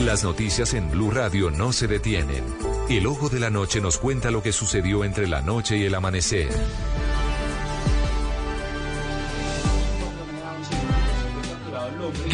Las noticias en Blue Radio no se detienen. El ojo de la noche nos cuenta lo que sucedió entre la noche y el amanecer.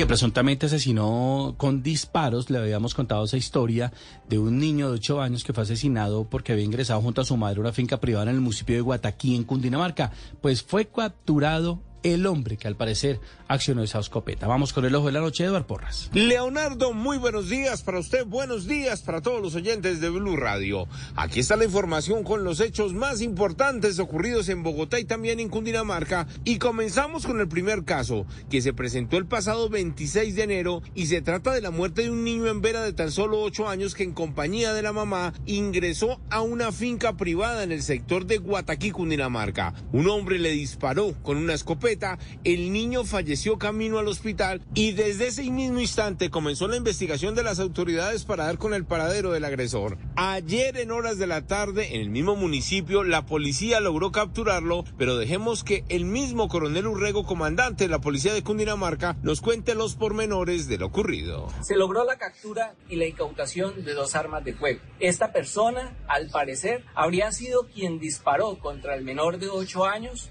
que presuntamente asesinó con disparos. Le habíamos contado esa historia de un niño de 8 años que fue asesinado porque había ingresado junto a su madre a una finca privada en el municipio de Guataquí, en Cundinamarca. Pues fue capturado el hombre que al parecer accionó esa escopeta. Vamos con el ojo de la noche, Eduardo Porras. Leonardo, muy buenos días para usted, buenos días para todos los oyentes de Blue Radio. Aquí está la información con los hechos más importantes ocurridos en Bogotá y también en Cundinamarca. Y comenzamos con el primer caso, que se presentó el pasado 26 de enero y se trata de la muerte de un niño en Vera de tan solo 8 años que en compañía de la mamá ingresó a una finca privada en el sector de Guataquí, Cundinamarca. Un hombre le disparó con una escopeta el niño falleció camino al hospital y desde ese mismo instante comenzó la investigación de las autoridades para dar con el paradero del agresor. Ayer en horas de la tarde en el mismo municipio la policía logró capturarlo, pero dejemos que el mismo coronel Urrego, comandante de la policía de Cundinamarca, nos cuente los pormenores de lo ocurrido. Se logró la captura y la incautación de dos armas de fuego. Esta persona, al parecer, habría sido quien disparó contra el menor de 8 años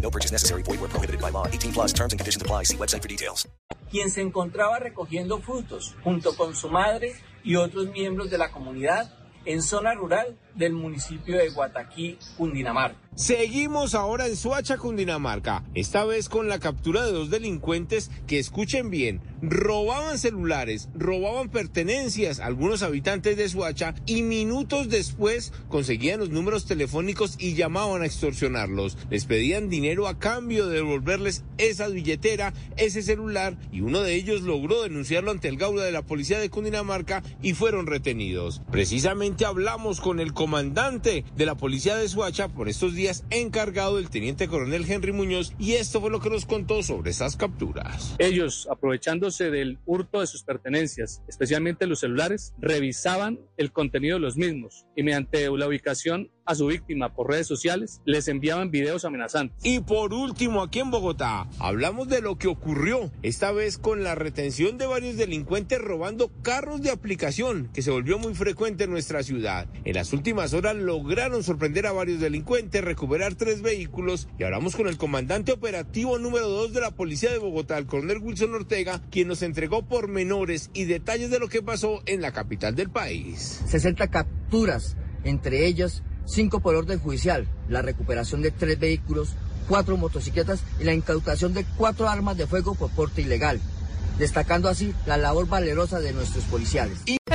No purchase necessary. Void where prohibited by law. 18 plus terms and conditions apply. See website for details. Quien se encontraba recogiendo frutos junto con su madre y otros miembros de la comunidad en zona rural del municipio de Guataquí, Cundinamarca. Seguimos ahora en Suacha, Cundinamarca, esta vez con la captura de dos delincuentes que, escuchen bien, robaban celulares, robaban pertenencias a algunos habitantes de Suacha y minutos después conseguían los números telefónicos y llamaban a extorsionarlos. Les pedían dinero a cambio de devolverles esa billetera, ese celular y uno de ellos logró denunciarlo ante el Gaula de la policía de Cundinamarca y fueron retenidos. Precisamente hablamos con el comandante de la policía de Suacha por estos días encargado del teniente coronel Henry Muñoz y esto fue lo que nos contó sobre estas capturas. Ellos, aprovechándose del hurto de sus pertenencias, especialmente los celulares, revisaban el contenido de los mismos y mediante la ubicación a su víctima por redes sociales, les enviaban videos amenazantes. Y por último, aquí en Bogotá, hablamos de lo que ocurrió, esta vez con la retención de varios delincuentes robando carros de aplicación, que se volvió muy frecuente en nuestra ciudad. En las últimas horas lograron sorprender a varios delincuentes, recuperar tres vehículos y hablamos con el comandante operativo número 2 de la Policía de Bogotá, el coronel Wilson Ortega, quien nos entregó pormenores y detalles de lo que pasó en la capital del país. 60 capturas, entre ellas cinco por orden judicial, la recuperación de tres vehículos, cuatro motocicletas y la incautación de cuatro armas de fuego por porte ilegal, destacando así la labor valerosa de nuestros policiales.